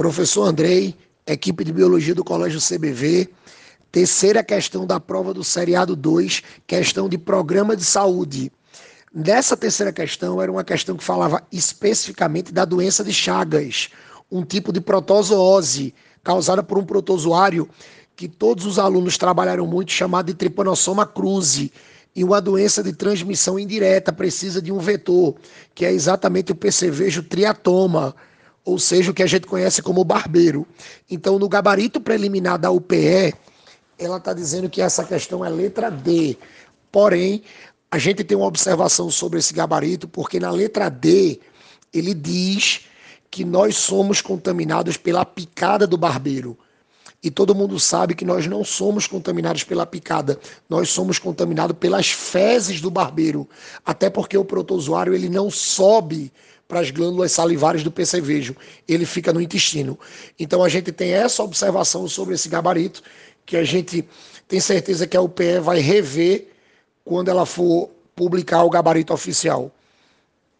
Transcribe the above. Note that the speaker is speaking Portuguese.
Professor Andrei, equipe de biologia do Colégio CBV. Terceira questão da prova do seriado 2, questão de programa de saúde. Nessa terceira questão, era uma questão que falava especificamente da doença de Chagas, um tipo de protozoose causada por um protozoário que todos os alunos trabalharam muito, chamado de Trypanosoma cruzi, e uma doença de transmissão indireta precisa de um vetor, que é exatamente o percevejo triatoma, ou seja, o que a gente conhece como barbeiro. Então, no gabarito preliminar da UPE, ela está dizendo que essa questão é letra D. Porém, a gente tem uma observação sobre esse gabarito, porque na letra D ele diz que nós somos contaminados pela picada do barbeiro. E todo mundo sabe que nós não somos contaminados pela picada, nós somos contaminados pelas fezes do barbeiro. Até porque o protozoário ele não sobe para as glândulas salivares do percevejo, ele fica no intestino. Então a gente tem essa observação sobre esse gabarito, que a gente tem certeza que a UPE vai rever quando ela for publicar o gabarito oficial.